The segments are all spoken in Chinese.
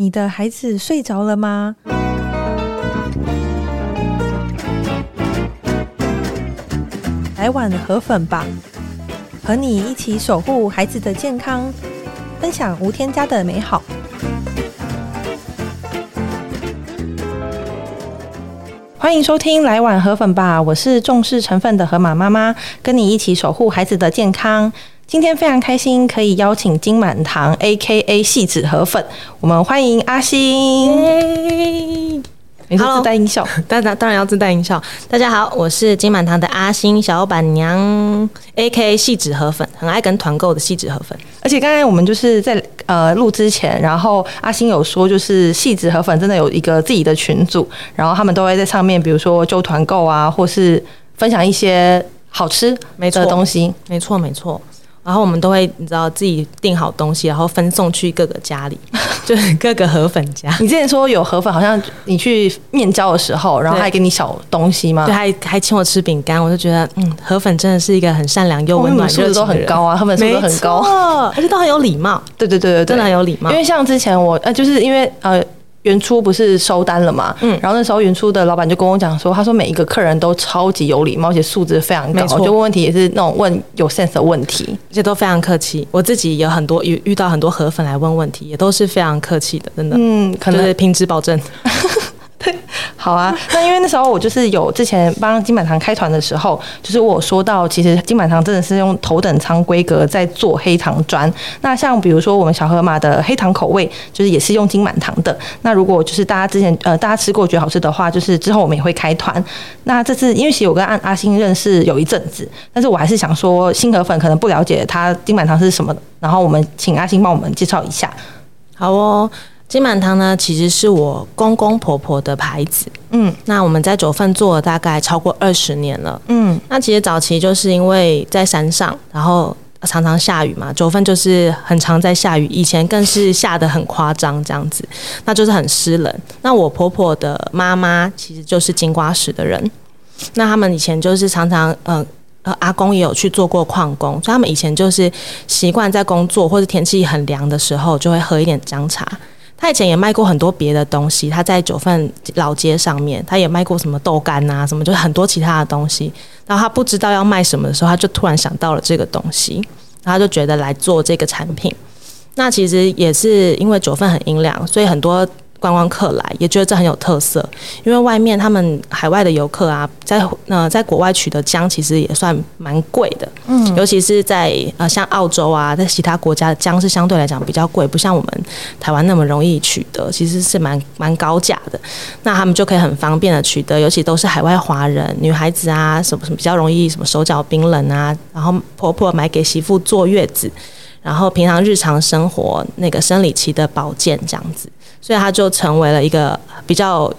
你的孩子睡着了吗？来碗河粉吧，和你一起守护孩子的健康，分享无添加的美好。欢迎收听《来碗河粉吧》，我是重视成分的河马妈妈，跟你一起守护孩子的健康。今天非常开心，可以邀请金满堂 （A.K.A. 细纸河粉），我们欢迎阿星。你说自带音效，当然当然要自带音效。大家好，我是金满堂的阿星小板娘，A.K.A. 细纸河粉，很爱跟团购的细纸河粉。而且刚才我们就是在呃录之前，然后阿星有说，就是细纸河粉真的有一个自己的群组，然后他们都会在上面，比如说就团购啊，或是分享一些好吃没错的东西。没错，没错。然后我们都会，你知道自己订好东西，然后分送去各个家里，就是各个河粉家。你之前说有河粉，好像你去面交的时候，然后还给你小东西吗？对，还还请我吃饼干，我就觉得，嗯，河粉真的是一个很善良又温暖、素质都很高啊，河粉素质都很高，而且都很有礼貌。对对对对对，真的很有礼貌。因为像之前我呃，就是因为呃。原初不是收单了嘛？嗯，然后那时候原初的老板就跟我讲说，他说每一个客人都超级有礼貌，而且素质非常高，就问问题也是那种问有 sense 的问题，而且都非常客气。我自己有很多遇遇到很多河粉来问问题，也都是非常客气的，真的。嗯，可能是品质保证。好啊，那因为那时候我就是有之前帮金满堂开团的时候，就是我说到，其实金满堂真的是用头等舱规格在做黑糖砖。那像比如说我们小河马的黑糖口味，就是也是用金满堂的。那如果就是大家之前呃大家吃过觉得好吃的话，就是之后我们也会开团。那这次因为其实我跟阿阿星认识有一阵子，但是我还是想说星河粉可能不了解他金满堂是什么，然后我们请阿星帮我们介绍一下。好哦。金满堂呢，其实是我公公婆婆的牌子。嗯，那我们在九份做了大概超过二十年了。嗯，那其实早期就是因为在山上，然后常常下雨嘛，九份就是很常在下雨。以前更是下得很夸张，这样子，那就是很湿冷。那我婆婆的妈妈其实就是金瓜石的人，那他们以前就是常常，呃呃，阿公也有去做过矿工，所以他们以前就是习惯在工作或者天气很凉的时候，就会喝一点姜茶。他以前也卖过很多别的东西，他在九份老街上面，他也卖过什么豆干啊，什么就很多其他的东西。然后他不知道要卖什么的时候，他就突然想到了这个东西，然后他就觉得来做这个产品。那其实也是因为九份很阴凉，所以很多。观光客来也觉得这很有特色，因为外面他们海外的游客啊，在呃在国外取得姜其实也算蛮贵的，嗯，尤其是在呃像澳洲啊，在其他国家的姜是相对来讲比较贵，不像我们台湾那么容易取得，其实是蛮蛮高价的。那他们就可以很方便的取得，尤其都是海外华人女孩子啊，什么什么比较容易什么手脚冰冷啊，然后婆婆买给媳妇坐月子，然后平常日常生活那个生理期的保健这样子。所以它就成为了一个比较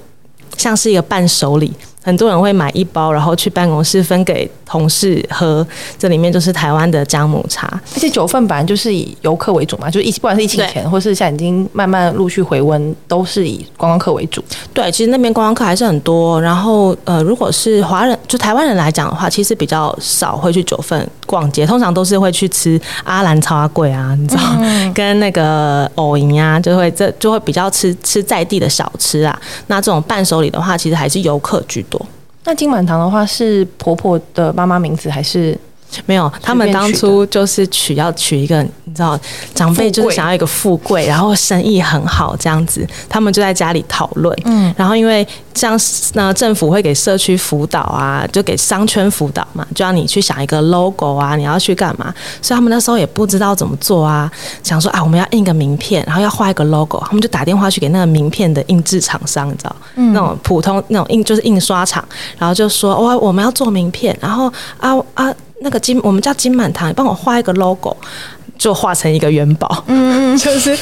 像是一个伴手礼。很多人会买一包，然后去办公室分给同事喝。这里面就是台湾的姜母茶，而且九份本来就是以游客为主嘛，就一不管是疫情前，或是现在已经慢慢陆续回温，都是以观光客为主。对，其实那边观光客还是很多。然后呃，如果是华人，就台湾人来讲的话，其实比较少会去九份逛街，通常都是会去吃阿兰超阿贵啊，你知道，嗯、跟那个藕银啊，就会这就会比较吃吃在地的小吃啊。那这种伴手礼的话，其实还是游客居多。那金满堂的话是婆婆的妈妈名字还是？没有，他们当初就是取要取一个，你知道，长辈就是想要一个富贵，然后生意很好这样子，他们就在家里讨论。嗯，然后因为这样，那政府会给社区辅导啊，就给商圈辅导嘛，就让你去想一个 logo 啊，你要去干嘛？所以他们那时候也不知道怎么做啊，想说啊，我们要印个名片，然后要画一个 logo，他们就打电话去给那个名片的印制厂商，你知道，嗯、那种普通那种印就是印刷厂，然后就说哦，我们要做名片，然后啊啊。那个金，我们叫金满堂，你帮我画一个 logo，就画成一个元宝，嗯，就是，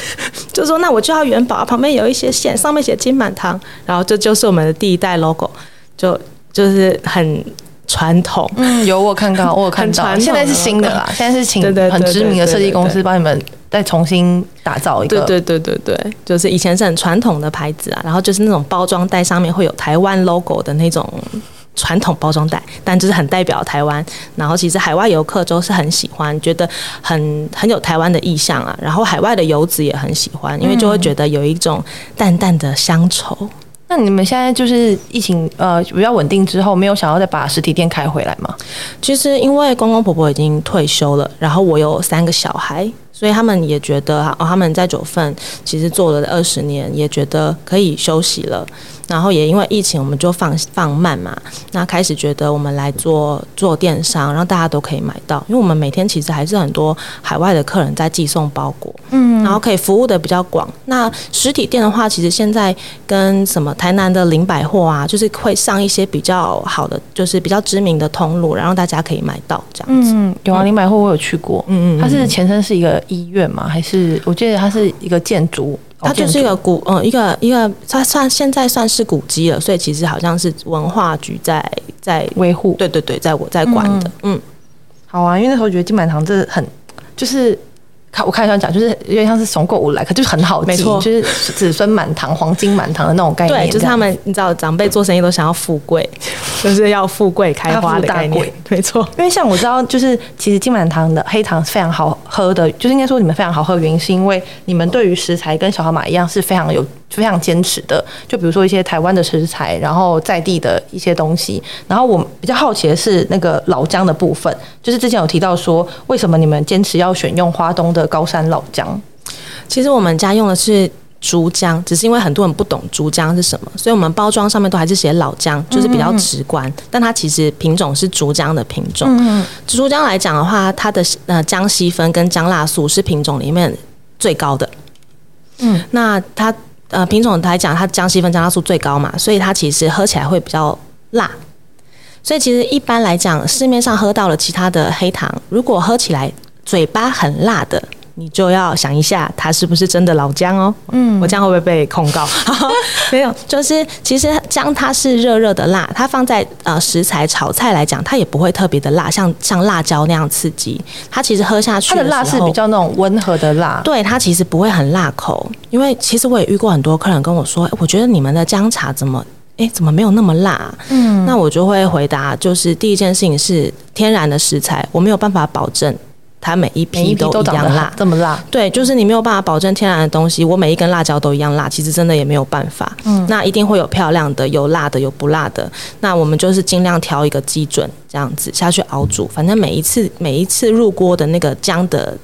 就说那我就要元宝，旁边有一些线，上面写金满堂，然后这就是我们的第一代 logo，就就是很传统，嗯，有我看到，我有看到，现在是新的啦，现在是请很知名的设计公司帮你们再重新打造一个，对对对对对，就是以前是很传统的牌子啊，然后就是那种包装袋上面会有台湾 logo 的那种。传统包装袋，但就是很代表台湾。然后其实海外游客都是很喜欢，觉得很很有台湾的意象啊。然后海外的游子也很喜欢，因为就会觉得有一种淡淡的乡愁。那你们现在就是疫情呃比较稳定之后，没有想要再把实体店开回来吗？其实因为公公婆婆已经退休了，然后我有三个小孩。所以他们也觉得，哦，他们在九份其实做了二十年，也觉得可以休息了。然后也因为疫情，我们就放放慢嘛。那开始觉得我们来做做电商，让大家都可以买到。因为我们每天其实还是很多海外的客人在寄送包裹，嗯，然后可以服务的比较广。那实体店的话，其实现在跟什么台南的林百货啊，就是会上一些比较好的，就是比较知名的通路，然后大家可以买到这样子。嗯，有啊，林百货我有去过，嗯嗯，它是前身是一个医院吗？还是我记得它是一个建筑？它就是一个古，嗯，一个一个，它算现在算是古迹了，所以其实好像是文化局在在维护，对对对，在我在管的，嗯，嗯，好啊，因为那时候觉得金满堂这很就是。看我看一下讲，就是有点像是怂购物来，可就是很好记，没错，就是子孙满堂、黄金满堂的那种概念。对，就是他们，你知道，长辈做生意都想要富贵，就是要富贵开花的概念。没错，因为像我知道，就是其实金满堂的黑糖是非常好喝的，就是应该说你们非常好喝的原因，是因为你们对于食材跟小河马一样是非常有。非常坚持的，就比如说一些台湾的食材，然后在地的一些东西。然后我比较好奇的是那个老姜的部分，就是之前有提到说，为什么你们坚持要选用花东的高山老姜？其实我们家用的是竹姜，只是因为很多人不懂竹姜是什么，所以我们包装上面都还是写老姜，就是比较直观。嗯嗯，但它其实品种是竹姜的品种。嗯嗯，竹姜来讲的话，它的呃姜烯酚跟姜辣素是品种里面最高的。嗯，那它。呃，品种来讲，它姜烯酚、姜辣素最高嘛，所以它其实喝起来会比较辣。所以其实一般来讲，市面上喝到了其他的黑糖，如果喝起来嘴巴很辣的。你就要想一下，它是不是真的老姜哦？嗯，我这样会不会被控告？没有，就是其实姜它是热热的辣，它放在呃食材炒菜来讲，它也不会特别的辣，像像辣椒那样刺激。它其实喝下去的，它的辣是比较那种温和的辣，对，它其实不会很辣口。因为其实我也遇过很多客人跟我说，欸，我觉得你们的姜茶怎么哎，欸，怎么没有那么辣？嗯，那我就会回答，就是第一件事情是天然的食材，我没有办法保证。它每一批都一样辣，这么辣？对，就是你没有办法保证天然的东西，我每一根辣椒都一样辣，其实真的也没有办法。嗯，那一定会有漂亮的，有辣的，有不辣的。那我们就是尽量调一个基准，这样子下去熬煮。反正每一次每一次入锅的那个姜的。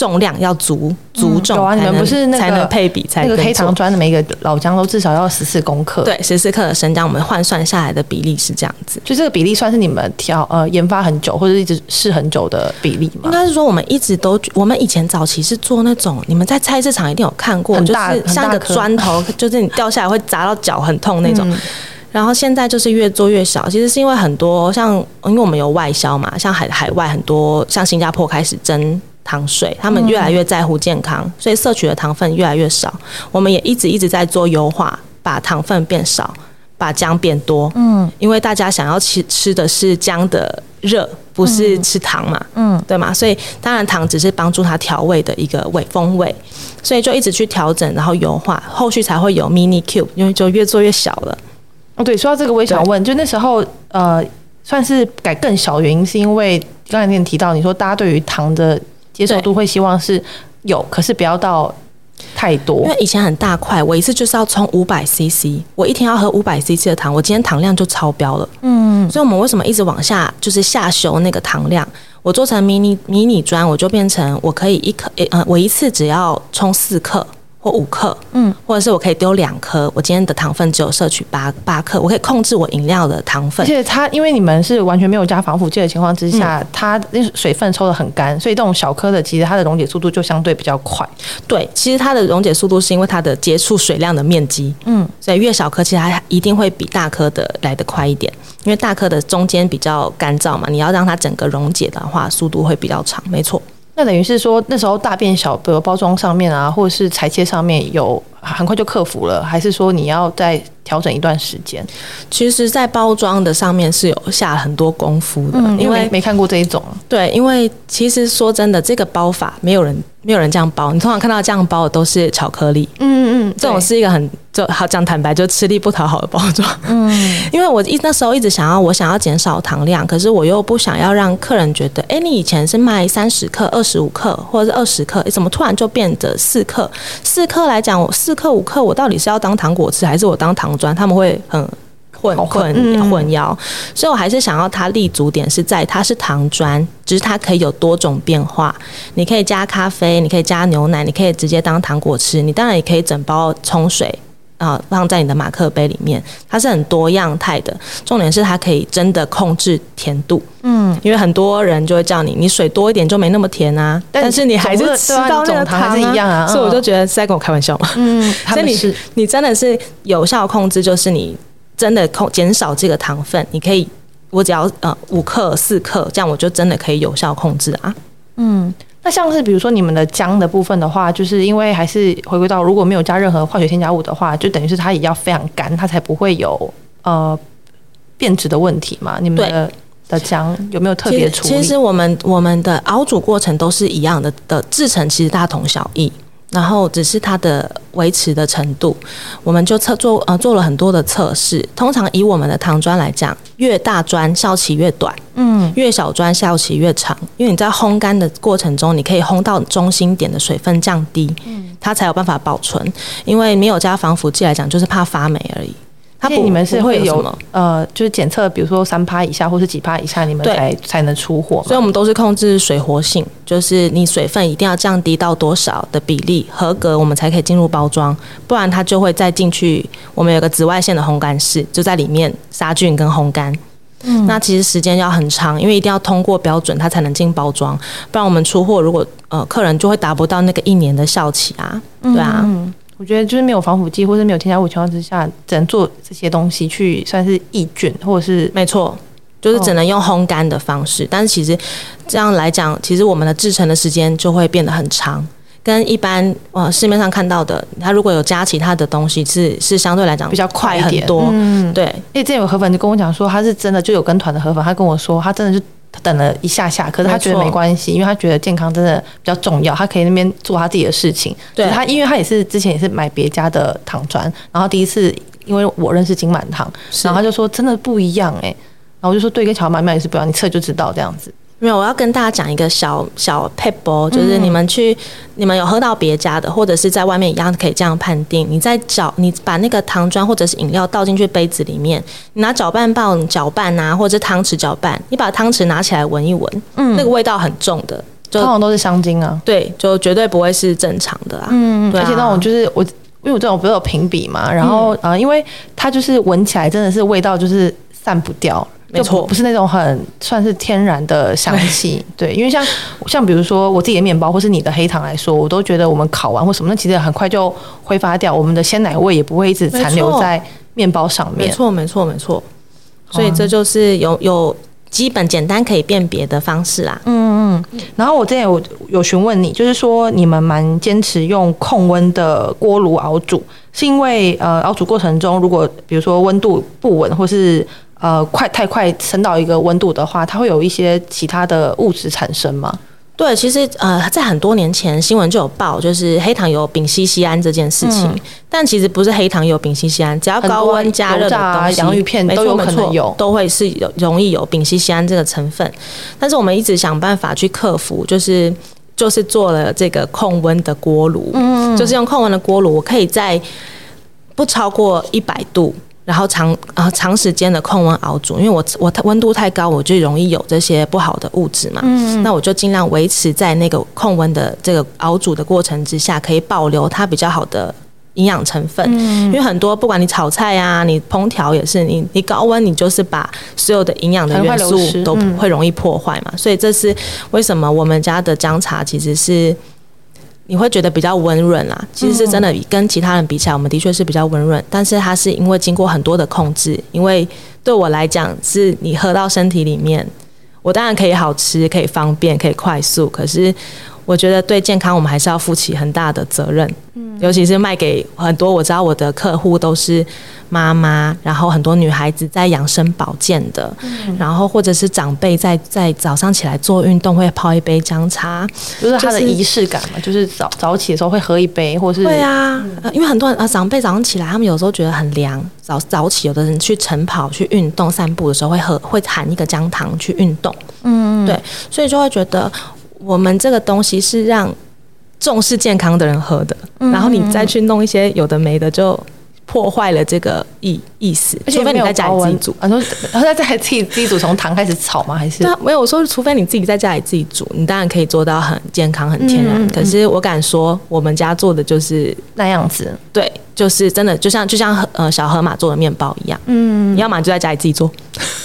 重量要足足重，有啊，你们不是那个才能配比，才那个黑糖砖的每一个老姜都至少要十四公克，对，十四克的生姜，我们换算下来的比例是这样子。就这个比例算是你们调呃研发很久或者一直试很久的比例吗？应该是说我们一直都，我们以前早期是做那种，你们在菜市场一定有看过，就是像一个砖头，就是你掉下来会砸到脚很痛那种。嗯、然后现在就是越做越小，其实是因为很多像，因为我们有外销嘛，像海海外很多，像新加坡开始征。糖水，他们越来越在乎健康，嗯、所以摄取的糖分越来越少。我们也一直一直在做优化，把糖分变少，把姜变多。嗯，因为大家想要吃吃的是姜的热，不是吃糖嘛。嗯，对嘛？所以当然糖只是帮助它调味的一个味风味，所以就一直去调整，然后优化，后续才会有 mini cube，因为就越做越小了。哦，对，说到这个，我也想问，就那时候呃，算是改更小，原因是因为刚才你提到，你说大家对于糖的。接受度会希望是有，可是不要到太多。因为以前很大块，我一次就是要冲五百 CC，我一天要喝五百 CC 的糖，我今天糖量就超标了。嗯，所以我们为什么一直往下，就是下修那个糖量？我做成迷你迷你砖，我就变成我可以一克，呃，我一次只要冲四克。或五克，嗯，或者是我可以丢两颗，我今天的糖分只有摄取八八克，我可以控制我饮料的糖分。而且它，因为你们是完全没有加防腐剂的情况之下，嗯、它那水分抽的很干，所以这种小颗的，其实它的溶解速度就相对比较快。对，其实它的溶解速度是因为它的接触水量的面积，嗯，所以越小颗其实它一定会比大颗的来得快一点，因为大颗的中间比较干燥嘛，你要让它整个溶解的话，速度会比较长。没错。那等于是说，那时候大变小，的包装上面啊，或者是裁切上面有很快就克服了，还是说你要再调整一段时间？其实，在包装的上面是有下很多功夫的，嗯、因为没看过这一种。对，因为其实说真的，这个包法没有人没有人这样包。你通常看到这样包的都是巧克力，嗯嗯，这种是一个很就好讲坦白，就吃力不讨好的包装。嗯，因为我一那时候一直想要我想要减少糖量，可是我又不想要让客人觉得，哎，你以前是卖三十克、二十五克或者是二十克，怎么突然就变得四克？四克来讲，我四克五克，我到底是要当糖果吃，还是我当糖砖？他们会很混混混淆，所以我还是想要它立足点是在它是糖砖，只是它可以有多种变化。你可以加咖啡，你可以加牛奶，你可以直接当糖果吃。你当然也可以整包冲水啊、呃，放在你的马克杯里面。它是很多样态的，重点是它可以真的控制甜度。嗯，因为很多人就会叫你，你水多一点就没那么甜啊。但是你还是吃到那个糖、啊、还是一样啊。所以我就觉得是在跟我开玩笑嘛。嗯，所以你你真的是有效控制，就是你。真的控减少这个糖分，你可以，我只要呃五克四克，这样我就真的可以有效控制啊。嗯，那像是比如说你们的姜的部分的话，就是因为还是回归到如果没有加任何化学添加物的话，就等于是它也要非常干，它才不会有呃变质的问题嘛。你们的的姜有没有特别处理？其实，我们我们的熬煮过程都是一样的，的制成其实大同小异。然后只是它的维持的程度，我们就测做呃做了很多的测试。通常以我们的糖砖来讲，越大砖效期越短，嗯，越小砖效期越长。因为你在烘干的过程中，你可以烘到中心点的水分降低，嗯，它才有办法保存。因为没有加防腐剂来讲，就是怕发霉而已。它不，你们是会有，有呃，就是检测，比如说三趴以下或是几趴以下，你们才才能出货。所以我们都是控制水活性，就是你水分一定要降低到多少的比例合格，我们才可以进入包装，不然它就会再进去。我们有个紫外线的烘干室，就在里面杀菌跟烘干。嗯，那其实时间要很长，因为一定要通过标准，它才能进包装，不然我们出货如果呃客人就会达不到那个一年的效期啊，对啊。嗯我觉得就是没有防腐剂或者没有添加物情况之下，只能做这些东西去算是抑菌，或者是没错，就是只能用烘干的方式。哦、但是其实这样来讲，其实我们的制成的时间就会变得很长，跟一般呃市面上看到的，它如果有加其他的东西是，是是相对来讲比较快很多。嗯，对。因为之前有河粉就跟我讲说，他是真的就有跟团的河粉，他跟我说他真的是。他等了一下下，可是他觉得没关系，因为他觉得健康真的比较重要，他可以那边做他自己的事情。对，他因为他也是之前也是买别家的糖砖，然后第一次因为我认识金满堂，然后他就说真的不一样哎、欸，然后我就说对，跟乔妈妈也是不一样，你测就知道这样子。没有，我要跟大家讲一个小小撇步，就是你们去，嗯、你们有喝到别家的，或者是在外面一样可以这样判定。你在搅，你把那个糖砖或者是饮料倒进去杯子里面，你拿搅拌棒搅拌啊，或者汤匙搅拌，你把汤匙拿起来闻一闻，嗯，那个味道很重的，就通常都是香精啊，对，就绝对不会是正常的啊，嗯，对啊，而且那种就是我，因为我这种不是有评比嘛，然后啊、嗯。呃，因为它就是闻起来真的是味道就是散不掉。没错，不是那种很算是天然的香气，对，因为像像比如说我自己的面包，或是你的黑糖来说，我都觉得我们烤完或什么，那其实很快就挥发掉，我们的鲜奶味也不会一直残留在面包上面。没错，没错，没错。所以这就是有有基本简单可以辨别的方式啦。嗯嗯。然后我之前有有询问你，就是说你们蛮坚持用控温的锅炉熬煮，是因为呃熬煮过程中，如果比如说温度不稳或是呃，快太快升到一个温度的话，它会有一些其他的物质产生吗？对，其实呃，在很多年前新闻就有报，就是黑糖有丙烯酰胺这件事情。嗯、但其实不是黑糖有丙烯酰胺，只要高温加热的东西，洋芋片都有可能有，都会是有容易有丙烯酰胺这个成分。但是我们一直想办法去克服，就是就是做了这个控温的锅炉，嗯，就是用控温的锅炉，我可以在不超过一百度。然后长啊长时间的控温熬煮，因为我我温度太高，我就容易有这些不好的物质嘛。嗯，那我就尽量维持在那个控温的这个熬煮的过程之下，可以保留它比较好的营养成分。嗯，因为很多不管你炒菜啊，你烹调也是，你你高温你就是把所有的营养的元素都会容易破坏嘛。所以这是为什么我们家的姜茶其实是。你会觉得比较温润啦，其实是真的，跟其他人比起来，我们的确是比较温润。但是它是因为经过很多的控制，因为对我来讲，是你喝到身体里面，我当然可以好吃，可以方便，可以快速。可是我觉得对健康我们还是要负起很大的责任。嗯，尤其是卖给很多我知道我的客户都是妈妈，然后很多女孩子在养生保健的，嗯、然后或者是长辈在在早上起来做运动会泡一杯姜茶，就是它的仪式感嘛，就是早早起的时候会喝一杯，或是对啊，嗯、因为很多人啊长辈早上起来，他们有时候觉得很凉，早早起有的人去晨跑去运动散步的时候会喝会含一个姜糖去运动，嗯，对，所以就会觉得我们这个东西是让重视健康的人喝的，嗯、然后你再去弄一些有的没的就。破坏了这个意意思，除非你在家里自己煮，啊，说 在家里自己自己煮，从糖开始炒吗？还是？对啊，没有我说，除非你自己在家里自己煮，你当然可以做到很健康、很天然。嗯嗯嗯，可是我敢说，我们家做的就是那样子，对，就是真的，就像就像呃小河马做的面包一样，嗯，你要么就在家里自己做，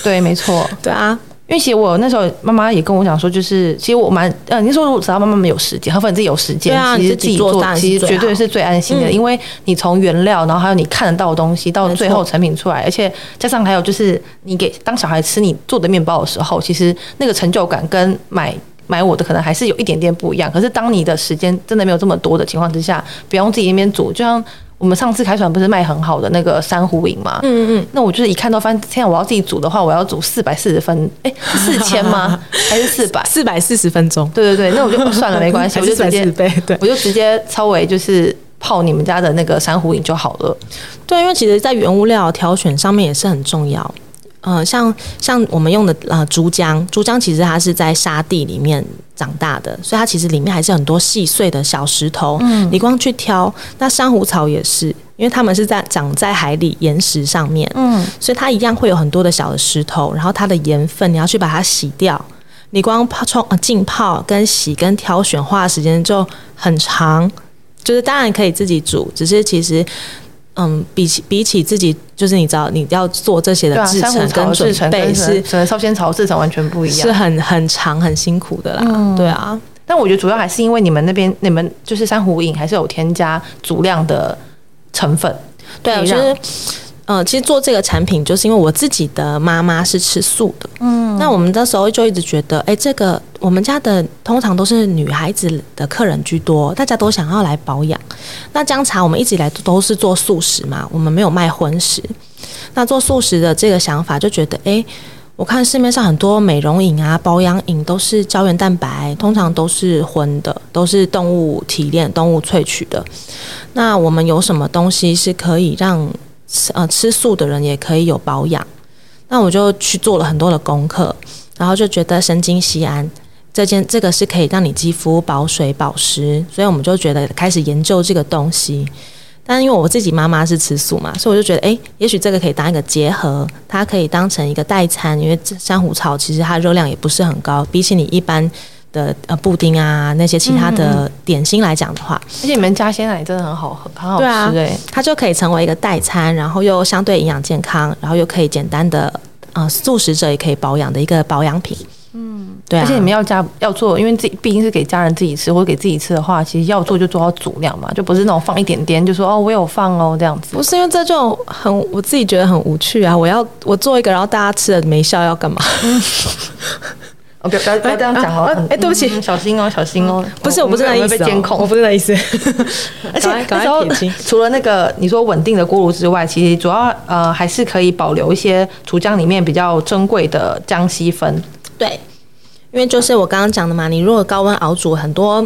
对，没错，对啊。因为其实我那时候妈妈也跟我讲说，就是其实我蛮呃，你说只要妈妈没有时间，或者你自己有时间，啊、其实自己做其实绝对是最安心的，嗯、因为你从原料，然后还有你看得到的东西，到最后成品出来，而且加上还有就是你给当小孩吃你做的面包的时候，其实那个成就感跟买买我的可能还是有一点点不一样。可是当你的时间真的没有这么多的情况之下，不用自己那边煮，就像。我们上次开船不是卖很好的那个珊瑚饮吗？嗯嗯，那我就是一看到发现，天啊，我要自己煮的话，我要煮四百四十分，哎，四千吗？还是四百？四百四十分钟？对对对，那我就算了，没关系，我就直接对，我就直接稍微就是泡你们家的那个珊瑚饮就好了。对，因为其实，在原物料挑选上面也是很重要。呃，像像我们用的呃竹浆，竹浆其实它是在沙地里面长大的，所以它其实里面还是很多细碎的小石头。嗯，你光去挑，那珊瑚草也是，因为它们是在长在海里岩石上面，嗯，所以它一样会有很多的小的石头，然后它的盐分你要去把它洗掉，你光泡冲呃浸泡跟洗跟挑选花的时间就很长，就是当然可以自己煮，只是其实。嗯，比起比起自己，就是你知道你要做这些的制成跟准备是，烧仙草制成完全不一样，是很很长很辛苦的啦。嗯、对啊，但我觉得主要还是因为你们那边你们就是珊瑚饮还是有添加足量的成分。对啊，就是。嗯，其实做这个产品就是因为我自己的妈妈是吃素的，嗯，那我们那时候就一直觉得，哎，这个我们家的通常都是女孩子的客人居多，大家都想要来保养。那姜茶我们一直以来都是做素食嘛，我们没有卖荤食。那做素食的这个想法就觉得，哎，我看市面上很多美容饮啊、保养饮都是胶原蛋白，通常都是荤的，都是动物提炼、动物萃取的。那我们有什么东西是可以让吃呃吃素的人也可以有保养，那我就去做了很多的功课，然后就觉得神经酰胺这件这个是可以让你肌肤保水保湿，所以我们就觉得开始研究这个东西。但因为我自己妈妈是吃素嘛，所以我就觉得诶，也许这个可以当一个结合，它可以当成一个代餐，因为珊瑚草其实它热量也不是很高，比起你一般。的呃布丁啊，那些其他的点心来讲的话，而且你们家鲜奶真的很好喝，很好吃哎、欸，它就可以成为一个代餐，然后又相对营养健康，然后又可以简单的呃素食者也可以保养的一个保养品。嗯，对、啊，而且你们要加要做，因为自己毕竟是给家人自己吃或者给自己吃的话，其实要做就做到足量嘛，就不是那种放一点点就说哦我有放哦这样子。不是因为这就很我自己觉得很无趣啊，我要我做一个，然后大家吃了没效要干嘛？不要不要不要这样讲哦！哎，对不起，小心哦，小心哦！不是，我不是那意思，我不是那意思。而且那时候 除了那个你说稳定的锅炉之外，其实主要呃还是可以保留一些厨浆里面比较珍贵的姜烯酚。对，因为就是我刚刚讲的嘛，你如果高温熬煮，很多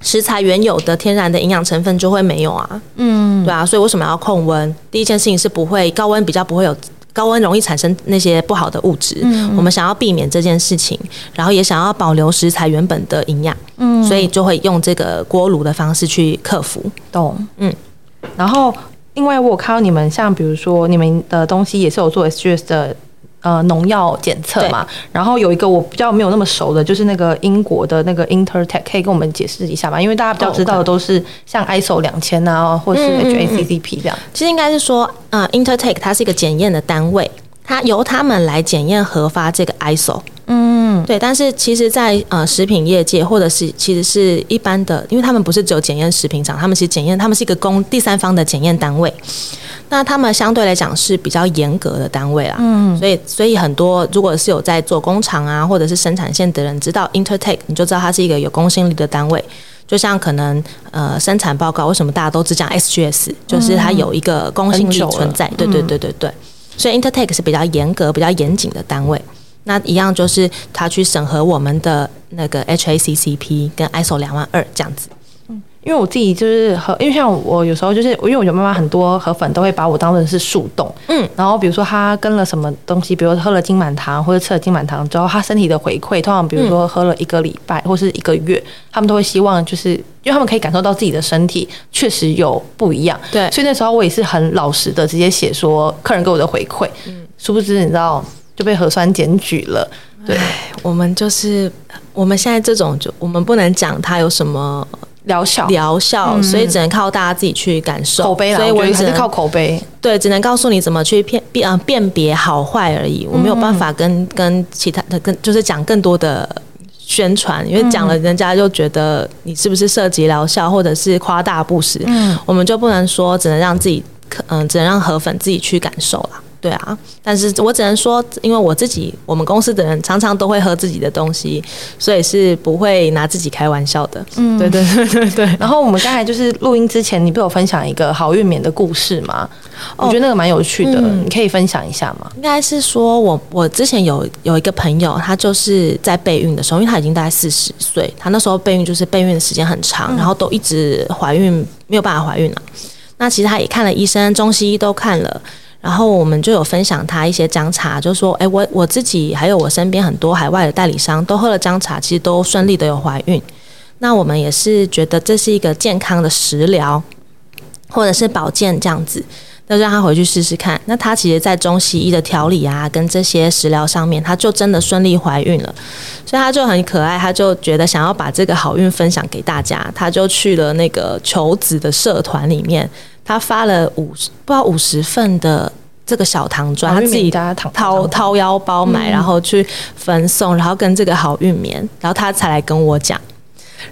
食材原有的天然的营养成分就会没有啊。嗯，对啊，所以为什么要控温？第一件事情是不会高温比较不会有。高温容易产生那些不好的物质，嗯、我们想要避免这件事情，然后也想要保留食材原本的营养，嗯，所以就会用这个锅炉的方式去克服。懂，嗯。然后，因为我有看到你们，像比如说你们的东西也是有做 SGS 的。呃，农药检测嘛，然后有一个我比较没有那么熟的，就是那个英国的那个 Intertech，可以跟我们解释一下吗？因为大家比较知道的都是像 ISO 两千啊，或是 HACCP 这样。其实应该是说，呃，Intertech 它是一个检验的单位，它由他们来检验核发这个 ISO。嗯，嗯，对。但是其实在，在呃食品业界，或者是其实是一般的，因为他们不是只有检验食品厂，他们其实检验，他们是一个公第三方的检验单位。那他们相对来讲是比较严格的单位啦，嗯，所以所以很多如果是有在做工厂啊，或者是生产线的人知道 Intertek，你就知道它是一个有公信力的单位。就像可能呃生产报告，为什么大家都只讲 SGS，就是它有一个公信力存在。对对对对对，所以 Intertek 是比较严格、比较严谨的单位。那一样就是他去审核我们的那个 HACCP 跟 ISO 两万二这样子。因为我自己就是和，因为像我有时候就是，因为我觉得妈妈很多河粉都会把我当成是树洞，嗯，然后比如说她跟了什么东西，比如喝了金满堂或者吃了金满堂之后，她身体的回馈，通常比如说喝了一个礼拜或是一个月，他们都会希望就是，因为他们可以感受到自己的身体确实有不一样，对，所以那时候我也是很老实的直接写说客人给我的回馈，嗯，殊不知你知道就被核酸检举了，对，我们就是我们现在这种就我们不能讲他有什么。疗效，疗效，所以只能靠大家自己去感受口碑啦。所以我也只能靠口碑，对，只能告诉你怎么去辨辨啊辨别好坏而已。我没有办法跟跟其他的跟就是讲更多的宣传，因为讲了人家就觉得你是不是涉及疗效或者是夸大不实。嗯，我们就不能说，只能让自己嗯，只能让河粉自己去感受啦。对啊，但是我只能说，因为我自己，我们公司的人常常都会喝自己的东西，所以是不会拿自己开玩笑的。嗯，对对对对对。然后我们刚才就是录音之前，你不有分享一个好运棉的故事吗？哦，我觉得那个蛮有趣的，嗯，你可以分享一下吗？应该是说我我之前有有一个朋友，他就是在备孕的时候，因为他已经大概四十岁，他那时候备孕就是备孕的时间很长，然后都一直怀孕没有办法怀孕了。那其实他也看了医生，中西医都看了。然后我们就有分享他一些姜茶，就说，哎，我我自己还有我身边很多海外的代理商都喝了姜茶，其实都顺利的有怀孕。那我们也是觉得这是一个健康的食疗，或者是保健这样子，那就让他回去试试看。那他其实，在中西医的调理啊，跟这些食疗上面，他就真的顺利怀孕了。所以他就很可爱，他就觉得想要把这个好运分享给大家，他就去了那个求子的社团里面。他发了五十不知道五十份的这个小糖砖，他自己掏掏腰包买，然后去分送，然后跟这个好运棉，然后他才来跟我讲，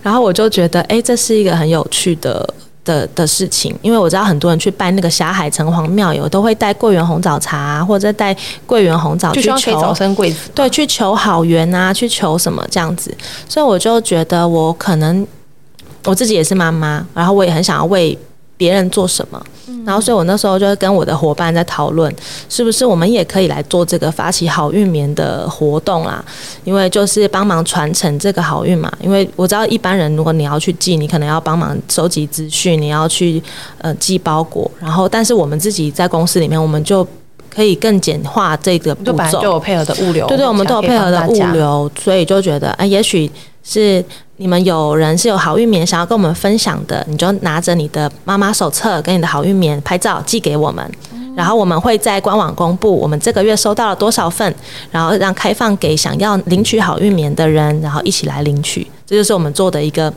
然后我就觉得，哎，这是一个很有趣的的的事情，因为我知道很多人去拜那个霞海城隍庙，有都会带桂圆红枣茶，或者带桂圆红枣去求早生贵子，对，去求好缘啊，去求什么这样子，所以我就觉得我可能我自己也是妈妈，然后我也很想要为。别人做什么，然后所以我那时候就跟我的伙伴在讨论，是不是我们也可以来做这个发起好运棉的活动啦？因为就是帮忙传承这个好运嘛。因为我知道一般人如果你要去寄，你可能要帮忙收集资讯，你要去呃寄包裹，然后但是我们自己在公司里面，我们就可以更简化这个步骤，就有配合的物流，对对，我们都有配合的物流，所以就觉得啊，也许是。你们有人是有好运棉想要跟我们分享的，你就拿着你的妈妈手册跟你的好运棉拍照寄给我们，然后我们会在官网公布我们这个月收到了多少份，然后让开放给想要领取好运棉的人，然后一起来领取。这就是我们做的一个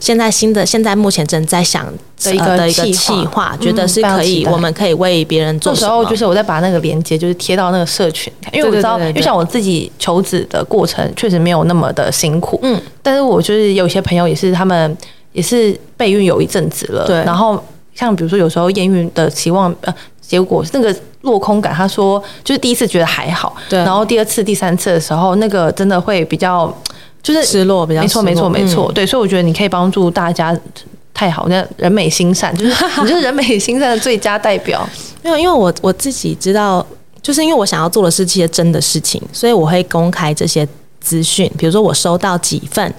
现在新的，现在目前正在想的一个的一个计划，觉得是可以，我们可以为别人做。这时候就是我在把那个链接就是贴到那个社群，因为我知道，因为像我自己求子的过程确实没有那么的辛苦，嗯，但是我就是有些朋友也是他们也是备孕有一阵子了，对，然后像比如说有时候验孕的期望呃结果那个落空感，他说就是第一次觉得还好，对，然后第二次、第三次的时候，那个真的会比较。就是失落，比较没错，没错，没错，对，所以我觉得你可以帮助大家，太好，那人美心善，就是 你就是人美心善的最佳代表。没有因为我我自己知道，就是因为我想要做的是这些真的事情，所以我会公开这些资讯，比如说我收到几份。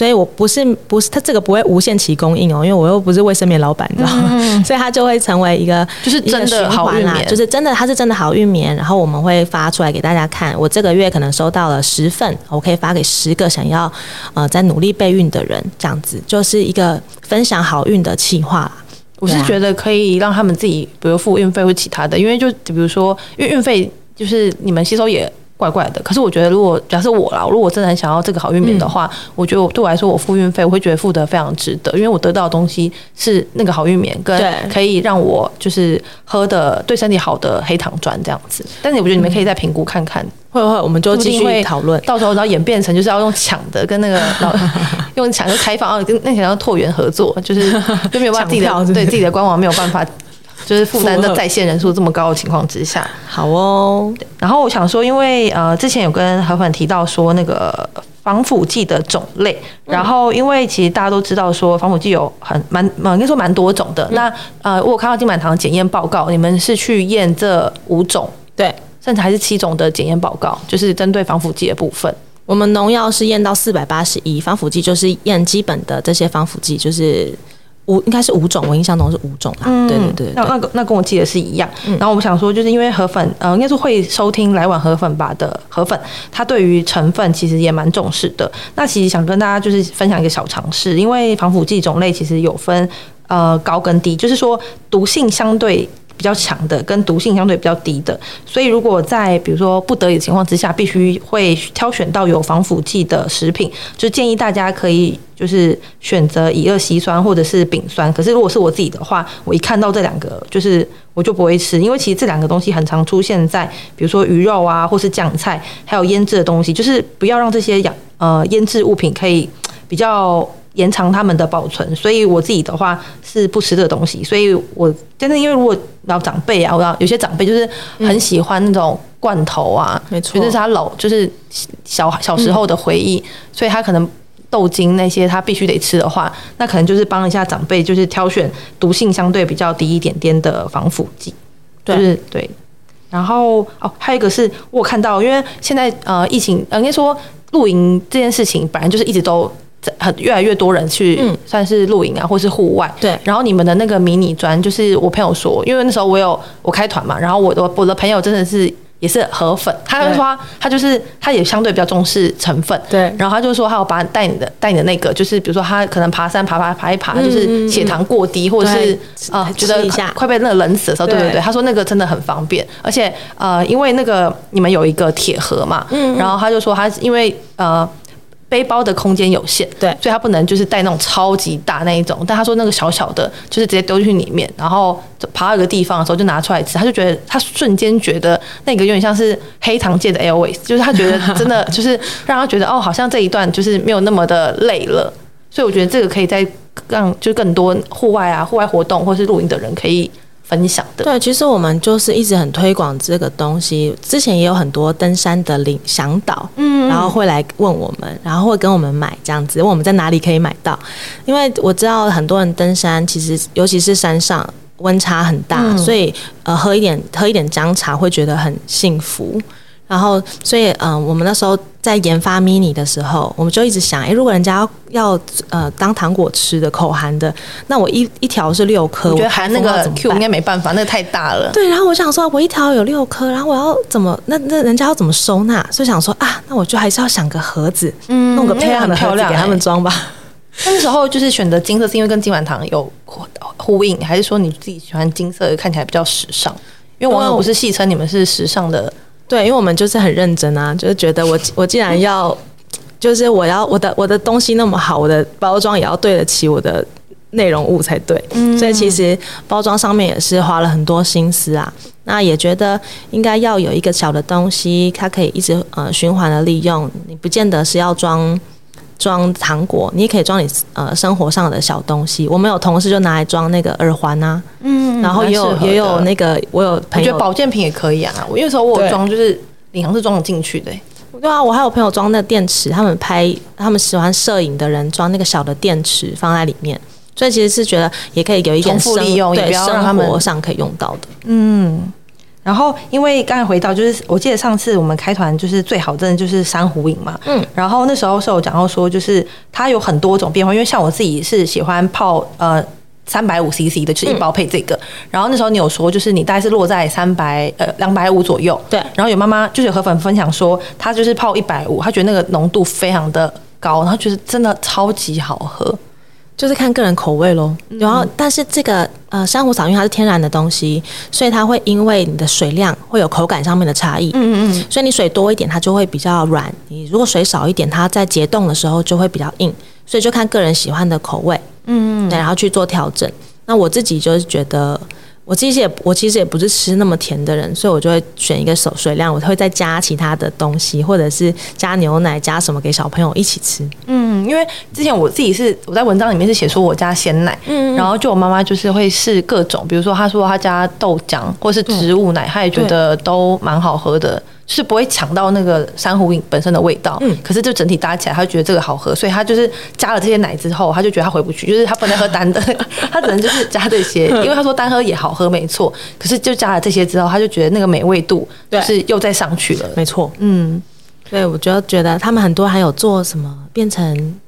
所以我不是不是它这个不会无限期供应哦，因为我又不是卫生棉老板，你知道吗？嗯、所以它就会成为一个就是真的好运棉，就是真的它是真的好运棉，然后我们会发出来给大家看。我这个月可能收到了十份，我可以发给十个想要呃在努力备孕的人，这样子就是一个分享好运的企划。我是觉得可以让他们自己，比如付运费或其他的，因为就比如说，因为运费就是你们吸收也。怪怪的，可是我觉得，如果假设我啦，如果真的很想要这个好运棉的话，嗯、我觉得对我来说，我付运费，我会觉得付得非常值得，因为我得到的东西是那个好运棉，跟可以让我就是喝的对身体好的黑糖砖这样子。但是我觉得你们可以再评估看看。会会，我们就继续讨论。到时候然后演变成就是要用抢的，跟那个 老用抢就开放，跟那些要拓源合作，就是就没有办法自己的对自己的官网没有办法，就是负担的在线人数这么高的情况之下。好哦。然后我想说，因为呃之前有跟何粉提到说那个防腐剂的种类，然后因为其实大家都知道说防腐剂有很蛮蛮应该说蛮多种的。嗯、那呃我有看到金满堂的检验报告，你们是去验这五种？对。甚至还是七种的检验报告，就是针对防腐剂的部分。我们农药是验到四百八十一，防腐剂就是验基本的这些防腐剂，就是五应该是五种，我印象中是五种啦。嗯，对对对，对，那那个那跟我记得是一样。嗯、然后我们想说，就是因为河粉，呃，应该是会收听来碗河粉吧的河粉，他对于成分其实也蛮重视的。那其实想跟大家就是分享一个小常识，因为防腐剂种类其实有分呃高跟低，就是说毒性相对。比较强的跟毒性相对比较低的，所以如果在比如说不得已的情况之下，必须会挑选到有防腐剂的食品，就建议大家可以就是选择乙二烯酸或者是丙酸。可是如果是我自己的话，我一看到这两个，就是我就不会吃，因为其实这两个东西很常出现在比如说鱼肉啊，或是酱菜，还有腌制的东西，就是不要让这些养呃腌制物品可以比较。延长他们的保存，所以我自己的话是不吃这个东西。所以我真的因为如果老长辈啊，我要有些长辈就是很喜欢那种罐头啊，没错，就是他老就是小小时候的回忆，所以他可能豆精那些他必须得吃的话，那可能就是帮一下长辈，就是挑选毒性相对比较低一点点的防腐剂，就是对。然后哦，还有一个是我看到，因为现在呃疫情，应该说露营这件事情本来就是一直都。很越来越多人去算是露营啊，或是户外。对。然后你们的那个迷你砖，就是我朋友说，因为那时候我有我开团嘛，然后我的我的朋友真的是也是河粉，他就说他就是他也相对比较重视成分。对。然后他就说他要把带你的带你的那个，就是比如说他可能爬山爬爬爬一爬，就是血糖过低，或者是啊觉得快被那个冷死的时候，对对对，他说那个真的很方便，而且呃因为那个你们有一个铁盒嘛，嗯，然后他就说他因为呃。背包的空间有限，对，所以他不能就是带那种超级大那一种。但他说那个小小的，就是直接丢进去里面，然后爬到一个地方的时候就拿出来吃。他就觉得他瞬间觉得那个有点像是黑糖界的 Airways，就是他觉得真的就是让他觉得哦，好像这一段就是没有那么的累了。所以我觉得这个可以在让就更多户外啊、户外活动或是露营的人可以。分享的对，其实我们就是一直很推广这个东西。之前也有很多登山的领向导，嗯，然后会来问我们，然后会跟我们买这样子，问我们在哪里可以买到。因为我知道很多人登山，其实尤其是山上温差很大，嗯、所以呃，喝一点喝一点姜茶会觉得很幸福。然后，所以，嗯、呃，我们那时候在研发 mini 的时候，我们就一直想，诶，如果人家要要呃当糖果吃的口含的，那我一一条是六颗，我觉得含那个 Q 应该没办法，那个太大了。对，然后我想说，我一条有六颗，然后我要怎么？那那人家要怎么收纳？所以想说啊，那我就还是要想个盒子，嗯，弄个漂亮的盒子给他们装吧。那时候就是选择金色，是因为跟金满堂有呼应，还是说你自己喜欢金色，看起来比较时尚？因为网友不是戏称你们是时尚的。对，因为我们就是很认真啊，就是觉得我我既然要，就是我要我的我的东西那么好，我的包装也要对得起我的内容物才对。嗯，所以其实包装上面也是花了很多心思啊。那也觉得应该要有一个小的东西，它可以一直呃循环的利用。你不见得是要装。装糖果，你也可以装你呃生活上的小东西。我们有同事就拿来装那个耳环啊，嗯，然后也有也有那个我有朋友，我觉得保健品也可以啊。我有时候我装就是领航是装得进去的、欸。对啊，我还有朋友装那个电池，他们拍他们喜欢摄影的人装那个小的电池放在里面，所以其实是觉得也可以有一点利用，也不要让他们生活上可以用到的。嗯。然后，因为刚才回到，就是我记得上次我们开团就是最好真的就是珊瑚饮嘛。嗯。然后那时候是有讲到说，就是它有很多种变化，因为像我自己是喜欢泡呃三百五 CC 的，就是一包配这个。嗯、然后那时候你有说，就是你大概是落在三百呃两百五左右。对。然后有妈妈就是有河粉分享说，她就是泡一百五，她觉得那个浓度非常的高，然后觉得真的超级好喝。就是看个人口味喽，然后但是这个呃珊瑚草因为它是天然的东西，所以它会因为你的水量会有口感上面的差异。嗯嗯，所以你水多一点，它就会比较软；你如果水少一点，它在结冻的时候就会比较硬。所以就看个人喜欢的口味。嗯嗯，对，然后去做调整。那我自己就是觉得。我其实也我其实也不是吃那么甜的人，所以我就会选一个手水量，我会再加其他的东西，或者是加牛奶，加什么给小朋友一起吃。嗯，因为之前我自己是我在文章里面是写说我加鲜奶，嗯，然后就我妈妈就是会试各种，比如说她说她加豆浆或是植物奶，她也觉得都蛮好喝的。是不会抢到那个珊瑚饮本身的味道，嗯，可是就整体搭起来，他就觉得这个好喝，所以他就是加了这些奶之后，他就觉得他回不去，就是他不能喝单的，他只能就是加这些，因为他说单喝也好喝，没错，可是就加了这些之后，他就觉得那个美味度就是又再上去了，没错，嗯，对，我就觉得他们很多还有做什么变成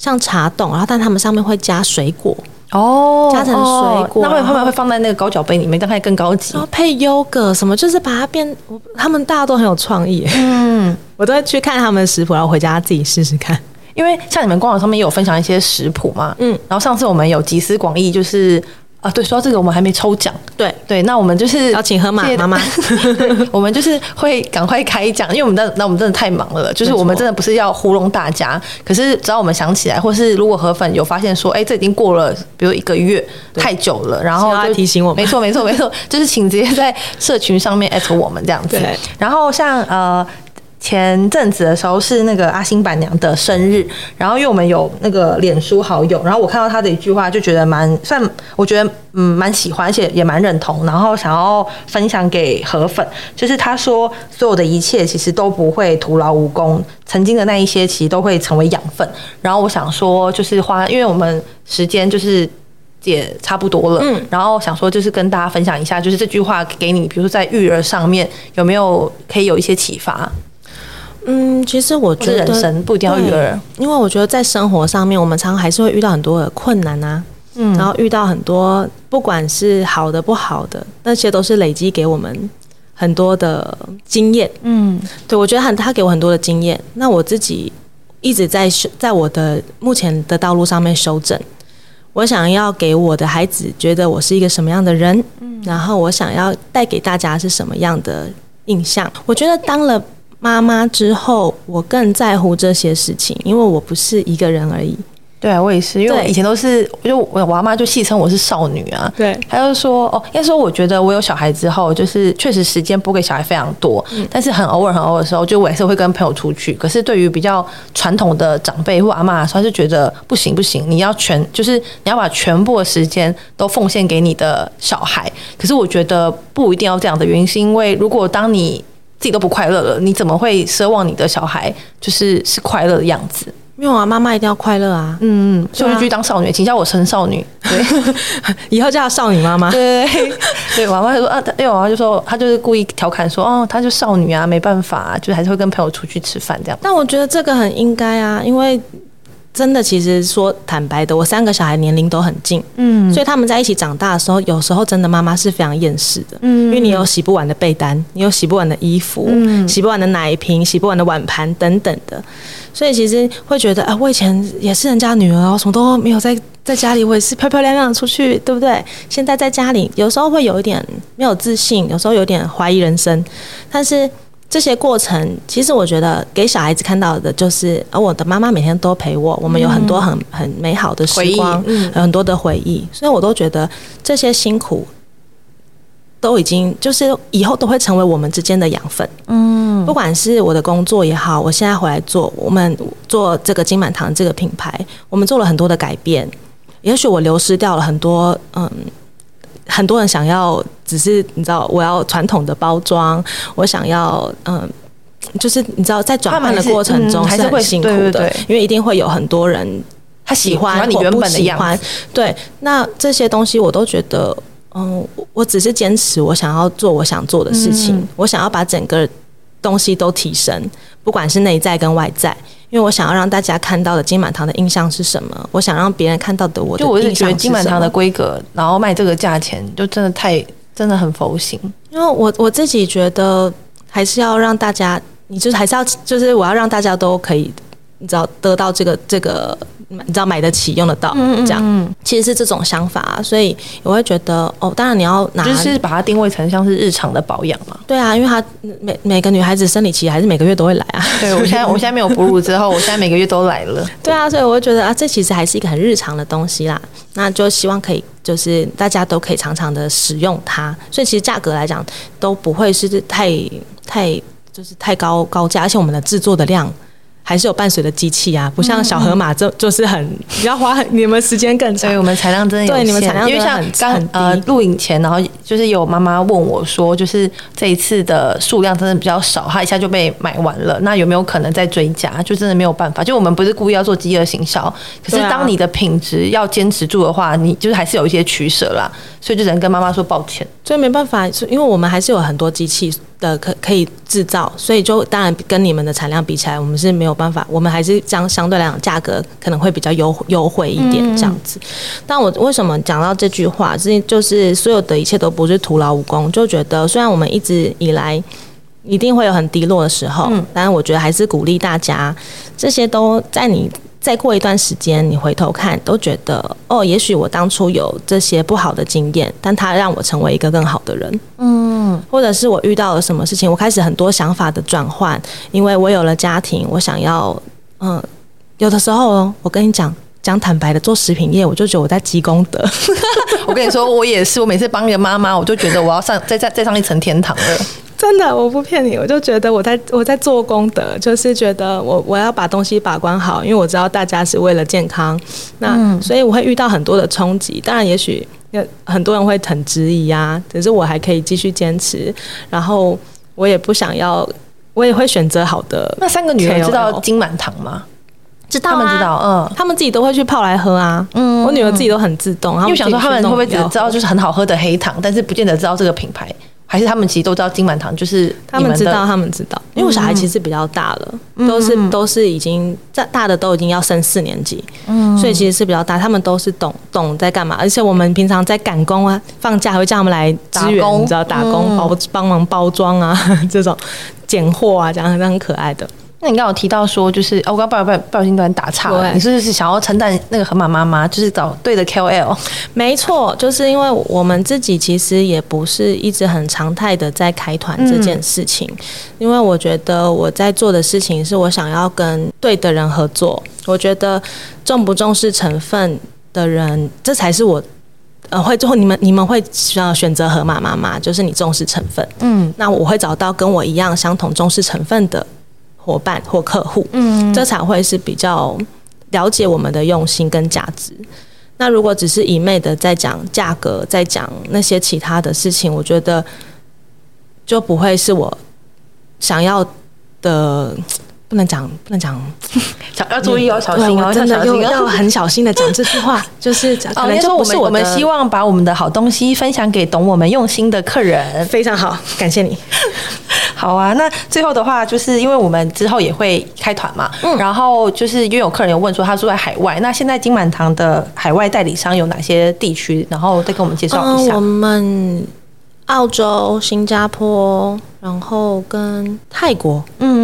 像茶冻，然后但他们上面会加水果。哦，加成水果，那会后面会放在那个高脚杯里面，但它更高级。然后配优格什么，就是把它变，他们大家都很有创意。嗯，我都会去看他们的食谱，然后回家自己试试看。因为像你们官网上面也有分享一些食谱嘛，嗯，然后上次我们有集思广益，就是。啊，对，说到这个，我们还没抽奖。对对，那我们就是要请河马妈妈，我们就是会赶快开奖，因为我们的那我们真的太忙了，就是我们真的不是要糊弄大家，可是只要我们想起来，或是如果河粉有发现说，哎，这已经过了，比如一个月太久了，然后就提醒我们，没错没错没错，就是请直接在社群上面艾特我们这样子。然后像呃。前阵子的时候是那个阿星板娘的生日，然后因为我们有那个脸书好友，然后我看到她的一句话，就觉得蛮算，我觉得嗯蛮喜欢，而且也蛮认同，然后想要分享给河粉，就是她说所有的一切其实都不会徒劳无功，曾经的那一些其实都会成为养分。然后我想说，就是花，因为我们时间就是也差不多了，嗯，然后想说就是跟大家分享一下，就是这句话给你，比如说在育儿上面有没有可以有一些启发？嗯，其实我觉得人生不一定要育儿，因为我觉得在生活上面，我们常常还是会遇到很多的困难啊，嗯，然后遇到很多不管是好的不好的，那些都是累积给我们很多的经验，嗯，对，我觉得很他给我很多的经验，那我自己一直在修，在我的目前的道路上面修正，我想要给我的孩子觉得我是一个什么样的人，嗯，然后我想要带给大家是什么样的印象，我觉得当了。妈妈之后，我更在乎这些事情，因为我不是一个人而已。对啊，我也是，因为我以前都是，就我我妈妈就戏称我是少女啊。对，她就说哦，应该说我觉得我有小孩之后，就是确实时间拨给小孩非常多，嗯、但是很偶尔很偶尔的时候，就我也是会跟朋友出去。可是对于比较传统的长辈或阿妈，她是觉得不行不行，你要全就是你要把全部的时间都奉献给你的小孩。可是我觉得不一定要这样的原因，是因为如果当你自己都不快乐了，你怎么会奢望你的小孩就是是快乐的样子？没有啊，妈妈一定要快乐啊！嗯嗯，所以我就去当少女，请叫我陈少女。对，以后叫少女妈妈。对 对，我妈妈就说啊，因为娃娃就说，她就是故意调侃说，哦，她就少女啊，没办法啊，就还是会跟朋友出去吃饭这样。但我觉得这个很应该啊，因为。真的，其实说坦白的，我三个小孩年龄都很近，嗯，所以他们在一起长大的时候，有时候真的妈妈是非常厌世的，嗯，因为你有洗不完的被单，你有洗不完的衣服，嗯，洗不完的奶瓶，洗不完的碗盘等等的，所以其实会觉得啊，我以前也是人家女儿，我什么都没有在在家里，我也是漂漂亮亮出去，对不对？现在在家里，有时候会有一点没有自信，有时候有点怀疑人生，但是。这些过程，其实我觉得给小孩子看到的就是，而我的妈妈每天都陪我，我们有很多很很美好的时光，嗯，有很多的回忆，所以我都觉得这些辛苦都已经就是以后都会成为我们之间的养分。嗯，不管是我的工作也好，我现在回来做，我们做这个金满堂这个品牌，我们做了很多的改变，也许我流失掉了很多，嗯。很多人想要，只是你知道，我要传统的包装，我想要，嗯，就是你知道，在转换的过程中是很辛苦的，因为一定会有很多人他喜欢，喜欢你原本的样子，对，那这些东西我都觉得，嗯，我只是坚持我想要做我想做的事情，嗯、我想要把整个东西都提升，不管是内在跟外在。因为我想要让大家看到的金满堂的印象是什么？我想让别人看到的我的印象是什么？就我是觉得金满堂的规格，然后卖这个价钱，就真的太真的很佛心。因为我我自己觉得，还是要让大家，你就是还是要，就是我要让大家都可以，你知道得到这个这个你知道买得起用得到，这样其实是这种想法，所以我会觉得哦，当然你要拿就是把它定位成像是日常的保养嘛。对啊，因为它每每个女孩子生理期还是每个月都会来啊。对，我现在我现在没有哺乳之后，我现在每个月都来了。对啊，所以我会觉得啊，这其实还是一个很日常的东西啦。那就希望可以就是大家都可以常常的使用它，所以其实价格来讲都不会是太太就是太高高价，而且我们的制作的量。还是有伴随的机器啊，不像小河马，这就是很你要花很你们时间更长。所以，我们产量真的有限，对你们产量因为像刚呃录影前，然后就是有妈妈问我说，就是这一次的数量真的比较少，她一下就被买完了。那有没有可能再追加？就真的没有办法。就我们不是故意要做饥饿行销，可是当你的品质要坚持住的话，你就是还是有一些取舍啦。所以就只能跟妈妈说抱歉。所以没办法，因为我们还是有很多机器。的可可以制造，所以就当然跟你们的产量比起来，我们是没有办法，我们还是相相对来讲价格可能会比较优优惠一点这样子。但我为什么讲到这句话，是就是所有的一切都不是徒劳无功，就觉得虽然我们一直以来一定会有很低落的时候，嗯但是我觉得还是鼓励大家，这些都在你。再过一段时间，你回头看，都觉得哦，也许我当初有这些不好的经验，但它让我成为一个更好的人。嗯，或者是我遇到了什么事情，我开始很多想法的转换，因为我有了家庭，我想要嗯，有的时候我跟你讲讲坦白的，做食品业，我就觉得我在积功德。我跟你说，我也是，我每次帮一个妈妈，我就觉得我要上再再再上一层天堂了。真的，我不骗你，我就觉得我在我在做功德，就是觉得我我要把东西把关好，因为我知道大家是为了健康，那、嗯、所以我会遇到很多的冲击。当然，也许很多人会很质疑啊，可是我还可以继续坚持。然后我也不想要，我也会选择好的。那三个女儿知道金满堂吗？知道、啊，他们知道，嗯，他们自己都会去泡来喝啊。嗯，我女儿自己都很自动。因为想说他们会不会只知道就是很好喝的黑糖，但是不见得知道这个品牌。还是他们其实都知道金满堂，就是他们知道，他们知道，因为我小孩其实比较大了，嗯、都是都是已经在大的都已经要升四年级，嗯，所以其实是比较大，他们都是懂懂在干嘛，而且我们平常在赶工啊，放假还会叫他们来支援，你知道打工包帮忙包装啊，这种拣货啊，这样很可爱的。那你刚刚有提到说，就是哦，我刚刚不不小心突然打岔了。你是不是想要承担那个河马妈妈，就是找对的 KOL？没错，就是因为我们自己其实也不是一直很常态的在开团这件事情，嗯、因为我觉得我在做的事情是我想要跟对的人合作。我觉得重不重视成分的人，这才是我呃会最后你们你们会呃选择河马妈妈，就是你重视成分。嗯，那我会找到跟我一样相同重视成分的。伙伴或客户，嗯，这才会是比较了解我们的用心跟价值。那如果只是一昧的在讲价格，在讲那些其他的事情，我觉得就不会是我想要的。不能讲，不能讲，要注意哦，小心哦，真的要 要很小心的讲这句话，就是可能就不是我，我们希望把我们的好东西分享给懂我们用心的客人。非常好，感谢你。好啊，那最后的话，就是因为我们之后也会开团嘛，嗯，然后就是因为有客人有问说他住在海外，那现在金满堂的海外代理商有哪些地区？然后再跟我们介绍一下。我们澳洲、新加坡，然后跟泰国，嗯嗯。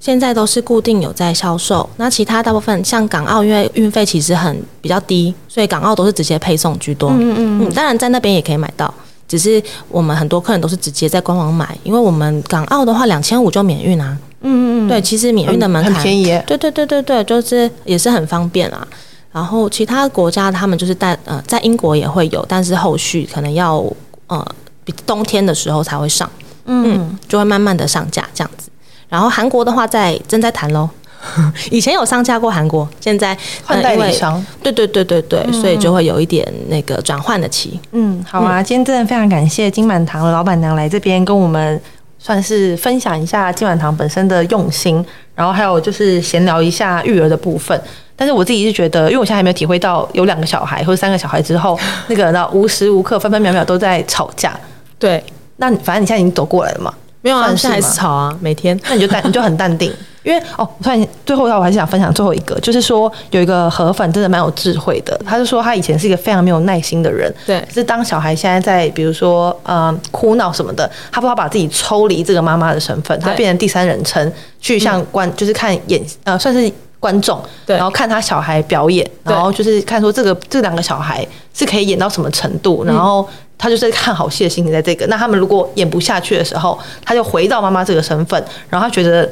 现在都是固定有在销售，那其他大部分像港澳，因为运费其实很比较低，所以港澳都是直接配送居多。嗯嗯嗯，当然在那边也可以买到，只是我们很多客人都是直接在官网买，因为我们港澳的话两千五就免运啊。嗯嗯对，其实免运的门槛很便宜。对对对对对，就是也是很方便啊。然后其他国家他们就是在呃在英国也会有，但是后续可能要呃比冬天的时候才会上，嗯，就会慢慢的上架这样子。然后韩国的话在正在谈喽，以前有上架过韩国，现在换代理商，对对对对对，所以就会有一点那个转换的期。嗯，好啊，今天真的非常感谢金满堂的老板娘来这边跟我们算是分享一下金满堂本身的用心，然后还有就是闲聊一下育儿的部分。但是我自己是觉得，因为我现在还没有体会到有两个小孩或者三个小孩之后，那个那无时无刻分分秒秒都在吵架。对，那反正你现在已经走过来了嘛。没有啊，现在还是吵啊，每天。那你就淡，你就很淡定，因为哦，我突然最后的话，我还是想分享最后一个，就是说有一个河粉真的蛮有智慧的，他就说他以前是一个非常没有耐心的人，对，是当小孩现在在比如说呃哭闹什么的，他不知道把自己抽离这个妈妈的身份，他变成第三人称去向观，就是看演呃算是观众，对，然后看他小孩表演，然后就是看说这个这两个小孩是可以演到什么程度，然后他就是看好戏的心情在这个。那他们如果演不下去的时候，他就回到妈妈这个身份，然后他觉得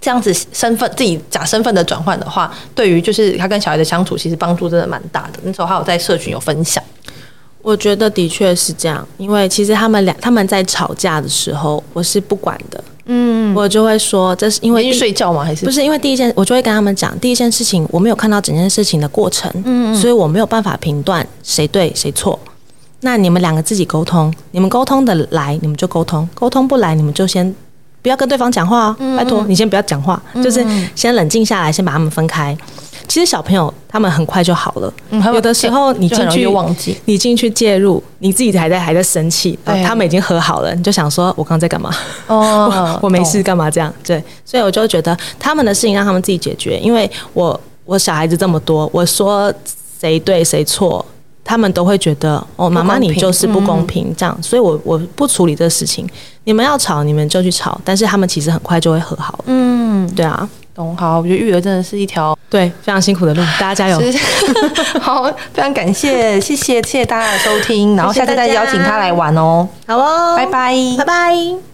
这样子身份自己假身份的转换的话，对于就是他跟小孩的相处，其实帮助真的蛮大的。那时候还有在社群有分享，我觉得的确是这样，因为其实他们俩他们在吵架的时候，我是不管的。嗯，我就会说，这是因为睡觉吗？还是不是？因为第一件，我就会跟他们讲，第一件事情我没有看到整件事情的过程，嗯，所以我没有办法评断谁对谁错。那你们两个自己沟通，你们沟通的来，你们就沟通；沟通不来，你们就先不要跟对方讲话哦。拜托，你先不要讲话，就是先冷静下来，先把他们分开。其实小朋友他们很快就好了，嗯、有的时候你进去忘记，你进去介入，你自己还在还在生气，他们已经和好了，你就想说我刚刚在干嘛？哦，我，我没事干嘛这样？对，所以我就觉得他们的事情让他们自己解决，因为我我小孩子这么多，我说谁对谁错，他们都会觉得哦，妈妈你就是不公平这样，所以我我不处理这个事情，你们要吵你们就去吵，但是他们其实很快就会和好。嗯，对啊。懂好，我觉得育儿真的是一条对非常辛苦的路，大家加油。好，非常感谢，谢谢谢谢大家的收听，然后下次再邀请他来玩哦。好哦，拜拜，拜拜。